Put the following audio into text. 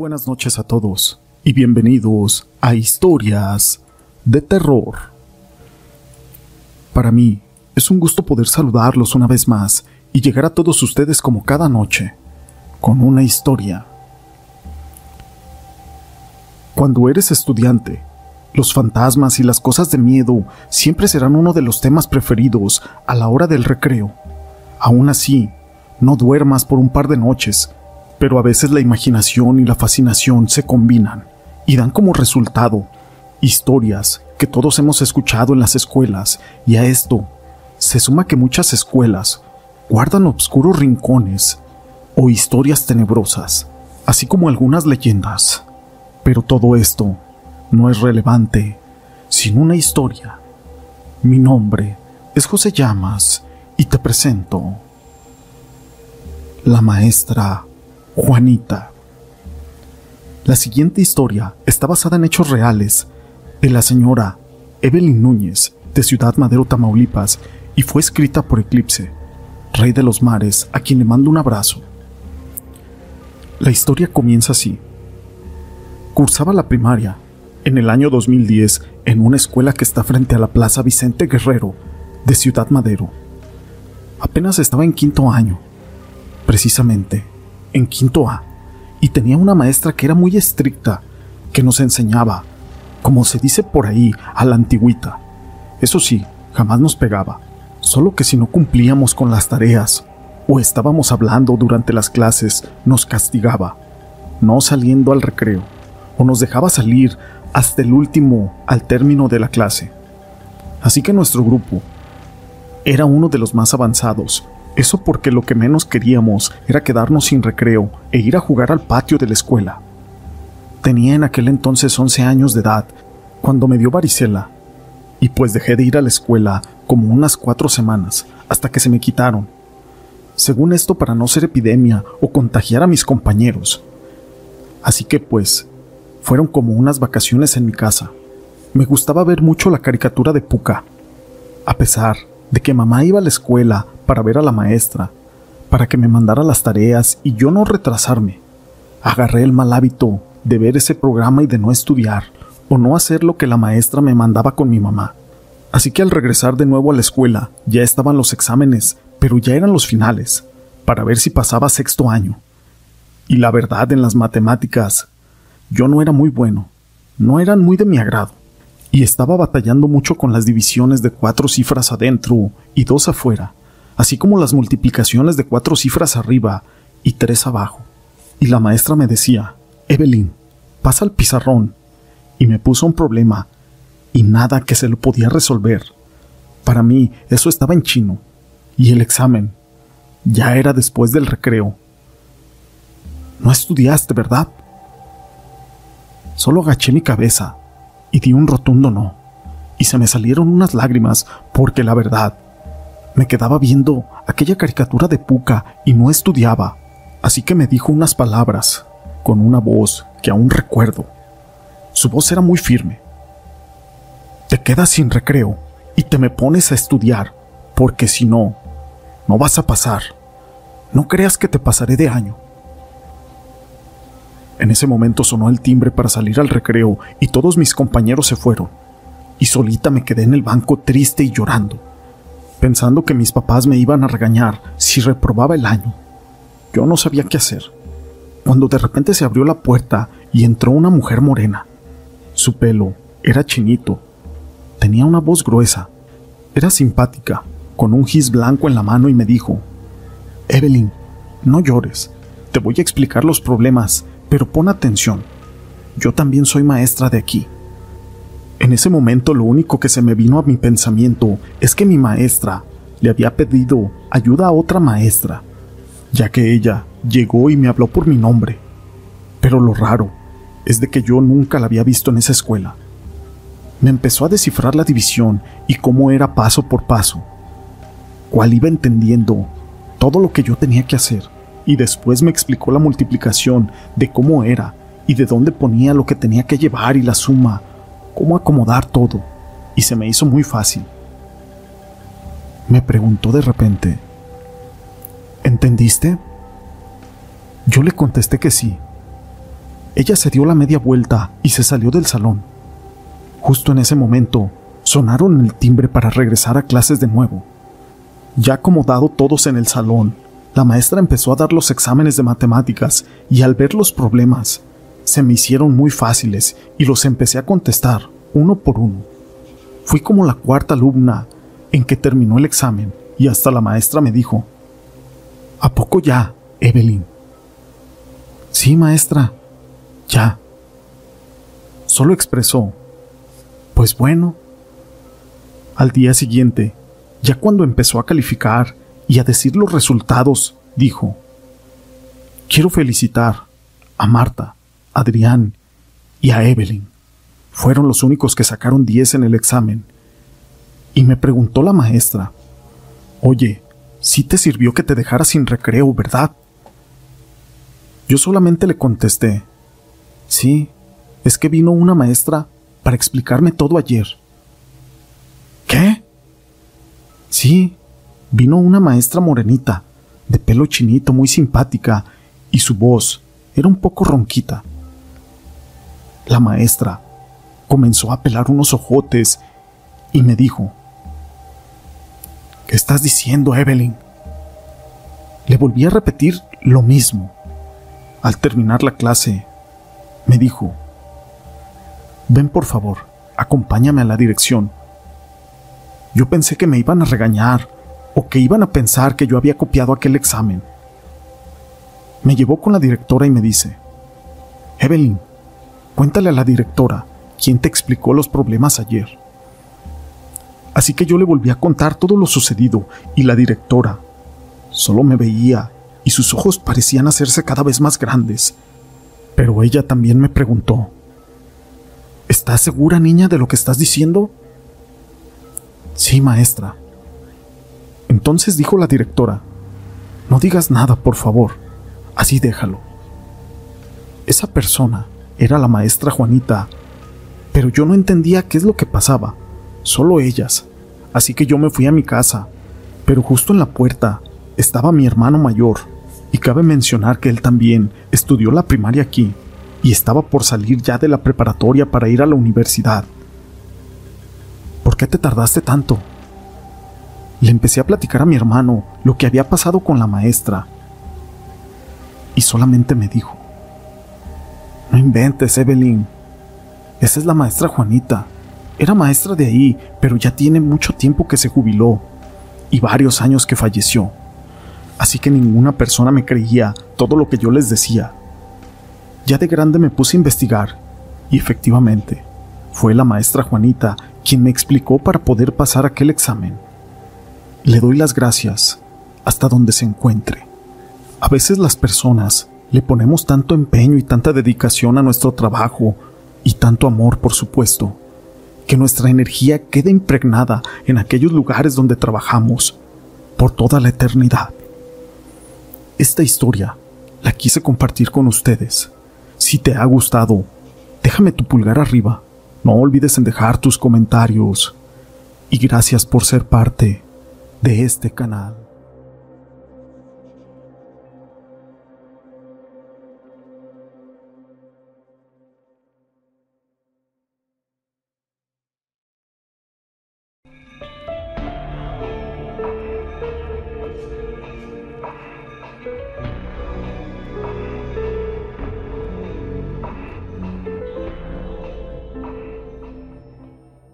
buenas noches a todos y bienvenidos a Historias de Terror. Para mí es un gusto poder saludarlos una vez más y llegar a todos ustedes como cada noche, con una historia. Cuando eres estudiante, los fantasmas y las cosas de miedo siempre serán uno de los temas preferidos a la hora del recreo. Aún así, no duermas por un par de noches pero a veces la imaginación y la fascinación se combinan y dan como resultado historias que todos hemos escuchado en las escuelas y a esto se suma que muchas escuelas guardan obscuros rincones o historias tenebrosas, así como algunas leyendas. Pero todo esto no es relevante sin una historia. Mi nombre es José Llamas y te presento la maestra Juanita. La siguiente historia está basada en hechos reales de la señora Evelyn Núñez de Ciudad Madero, Tamaulipas, y fue escrita por Eclipse, rey de los mares, a quien le mando un abrazo. La historia comienza así. Cursaba la primaria en el año 2010 en una escuela que está frente a la Plaza Vicente Guerrero de Ciudad Madero. Apenas estaba en quinto año. Precisamente, en quinto A y tenía una maestra que era muy estricta, que nos enseñaba, como se dice por ahí, a la antigüita. Eso sí, jamás nos pegaba, solo que si no cumplíamos con las tareas o estábamos hablando durante las clases, nos castigaba, no saliendo al recreo, o nos dejaba salir hasta el último al término de la clase. Así que nuestro grupo era uno de los más avanzados eso porque lo que menos queríamos era quedarnos sin recreo e ir a jugar al patio de la escuela. Tenía en aquel entonces 11 años de edad cuando me dio varicela, y pues dejé de ir a la escuela como unas cuatro semanas hasta que se me quitaron. Según esto para no ser epidemia o contagiar a mis compañeros. Así que pues, fueron como unas vacaciones en mi casa. Me gustaba ver mucho la caricatura de Puka. A pesar de que mamá iba a la escuela para ver a la maestra, para que me mandara las tareas y yo no retrasarme. Agarré el mal hábito de ver ese programa y de no estudiar o no hacer lo que la maestra me mandaba con mi mamá. Así que al regresar de nuevo a la escuela ya estaban los exámenes, pero ya eran los finales, para ver si pasaba sexto año. Y la verdad en las matemáticas, yo no era muy bueno, no eran muy de mi agrado y estaba batallando mucho con las divisiones de cuatro cifras adentro y dos afuera, así como las multiplicaciones de cuatro cifras arriba y tres abajo. Y la maestra me decía, Evelyn, pasa al pizarrón, y me puso un problema, y nada que se lo podía resolver. Para mí eso estaba en chino, y el examen ya era después del recreo. No estudiaste, ¿verdad? Solo agaché mi cabeza y di un rotundo no. Y se me salieron unas lágrimas porque la verdad, me quedaba viendo aquella caricatura de Puka y no estudiaba. Así que me dijo unas palabras, con una voz que aún recuerdo. Su voz era muy firme. Te quedas sin recreo y te me pones a estudiar, porque si no, no vas a pasar. No creas que te pasaré de año. En ese momento sonó el timbre para salir al recreo y todos mis compañeros se fueron. Y solita me quedé en el banco triste y llorando, pensando que mis papás me iban a regañar si reprobaba el año. Yo no sabía qué hacer, cuando de repente se abrió la puerta y entró una mujer morena. Su pelo era chinito, tenía una voz gruesa, era simpática, con un gis blanco en la mano y me dijo, Evelyn, no llores, te voy a explicar los problemas pero pon atención, yo también soy maestra de aquí. En ese momento lo único que se me vino a mi pensamiento es que mi maestra le había pedido ayuda a otra maestra, ya que ella llegó y me habló por mi nombre. Pero lo raro es de que yo nunca la había visto en esa escuela. Me empezó a descifrar la división y cómo era paso por paso, cuál iba entendiendo todo lo que yo tenía que hacer y después me explicó la multiplicación de cómo era y de dónde ponía lo que tenía que llevar y la suma, cómo acomodar todo, y se me hizo muy fácil. Me preguntó de repente, ¿entendiste? Yo le contesté que sí. Ella se dio la media vuelta y se salió del salón. Justo en ese momento, sonaron el timbre para regresar a clases de nuevo. Ya acomodado todos en el salón, la maestra empezó a dar los exámenes de matemáticas y al ver los problemas, se me hicieron muy fáciles y los empecé a contestar uno por uno. Fui como la cuarta alumna en que terminó el examen y hasta la maestra me dijo, ¿A poco ya, Evelyn? Sí, maestra, ya. Solo expresó, pues bueno. Al día siguiente, ya cuando empezó a calificar y a decir los resultados, dijo, quiero felicitar a Marta, Adrián y a Evelyn. Fueron los únicos que sacaron 10 en el examen. Y me preguntó la maestra, oye, sí te sirvió que te dejara sin recreo, ¿verdad? Yo solamente le contesté, sí, es que vino una maestra para explicarme todo ayer. ¿Qué? Sí, vino una maestra morenita, de pelo chinito, muy simpática, y su voz era un poco ronquita. La maestra comenzó a pelar unos ojotes y me dijo, ¿Qué estás diciendo, Evelyn? Le volví a repetir lo mismo. Al terminar la clase, me dijo, ven por favor, acompáñame a la dirección. Yo pensé que me iban a regañar o que iban a pensar que yo había copiado aquel examen. Me llevó con la directora y me dice, Evelyn, cuéntale a la directora quién te explicó los problemas ayer. Así que yo le volví a contar todo lo sucedido y la directora solo me veía y sus ojos parecían hacerse cada vez más grandes. Pero ella también me preguntó, ¿Estás segura, niña, de lo que estás diciendo? Sí, maestra. Entonces dijo la directora, no digas nada, por favor, así déjalo. Esa persona era la maestra Juanita, pero yo no entendía qué es lo que pasaba, solo ellas, así que yo me fui a mi casa, pero justo en la puerta estaba mi hermano mayor, y cabe mencionar que él también estudió la primaria aquí y estaba por salir ya de la preparatoria para ir a la universidad. ¿Por qué te tardaste tanto? Le empecé a platicar a mi hermano lo que había pasado con la maestra. Y solamente me dijo, inventes, Evelyn. Esa es la maestra Juanita. Era maestra de ahí, pero ya tiene mucho tiempo que se jubiló y varios años que falleció así que ninguna persona me creía todo lo que yo les decía. Ya de grande me puse a investigar, y efectivamente, fue la maestra Juanita quien me explicó para poder pasar aquel examen. Le doy las gracias hasta donde se encuentre. A veces las personas le ponemos tanto empeño y tanta dedicación a nuestro trabajo, y tanto amor, por supuesto, que nuestra energía queda impregnada en aquellos lugares donde trabajamos por toda la eternidad. Esta historia la quise compartir con ustedes. Si te ha gustado, déjame tu pulgar arriba. No olvides en dejar tus comentarios. Y gracias por ser parte de este canal.